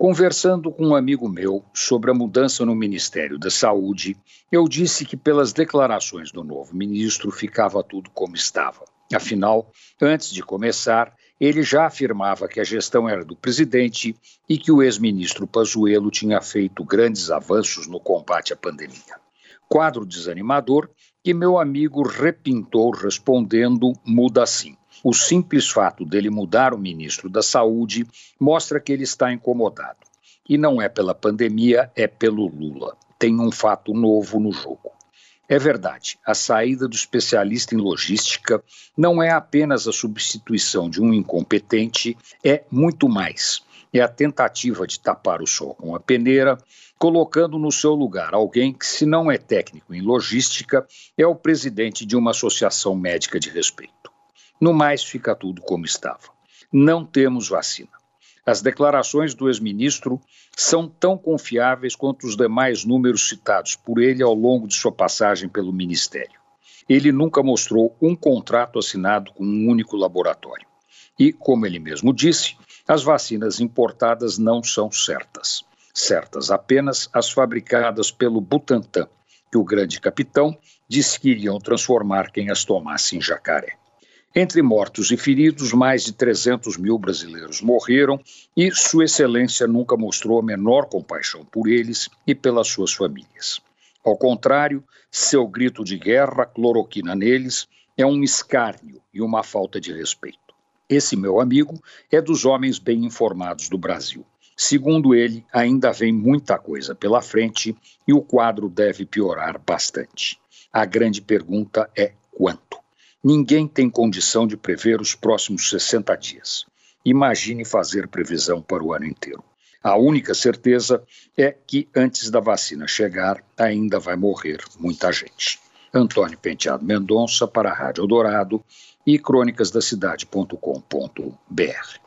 Conversando com um amigo meu sobre a mudança no Ministério da Saúde, eu disse que, pelas declarações do novo ministro, ficava tudo como estava. Afinal, antes de começar, ele já afirmava que a gestão era do presidente e que o ex-ministro Pazuello tinha feito grandes avanços no combate à pandemia. Quadro desanimador que meu amigo repintou respondendo: muda assim. O simples fato dele mudar o ministro da Saúde mostra que ele está incomodado. E não é pela pandemia, é pelo Lula. Tem um fato novo no jogo. É verdade, a saída do especialista em logística não é apenas a substituição de um incompetente, é muito mais. É a tentativa de tapar o sol com a peneira, colocando no seu lugar alguém que, se não é técnico em logística, é o presidente de uma associação médica de respeito. No mais, fica tudo como estava. Não temos vacina. As declarações do ex-ministro são tão confiáveis quanto os demais números citados por ele ao longo de sua passagem pelo ministério. Ele nunca mostrou um contrato assinado com um único laboratório. E, como ele mesmo disse, as vacinas importadas não são certas. Certas apenas as fabricadas pelo Butantan, que o grande capitão disse que iriam transformar quem as tomasse em jacaré. Entre mortos e feridos, mais de 300 mil brasileiros morreram e Sua Excelência nunca mostrou a menor compaixão por eles e pelas suas famílias. Ao contrário, seu grito de guerra, cloroquina neles, é um escárnio e uma falta de respeito. Esse meu amigo é dos homens bem informados do Brasil. Segundo ele, ainda vem muita coisa pela frente e o quadro deve piorar bastante. A grande pergunta é? Ninguém tem condição de prever os próximos 60 dias. Imagine fazer previsão para o ano inteiro. A única certeza é que antes da vacina chegar, ainda vai morrer muita gente. Antônio Penteado Mendonça para a Rádio Dourado e crônicasdacidade.com.br.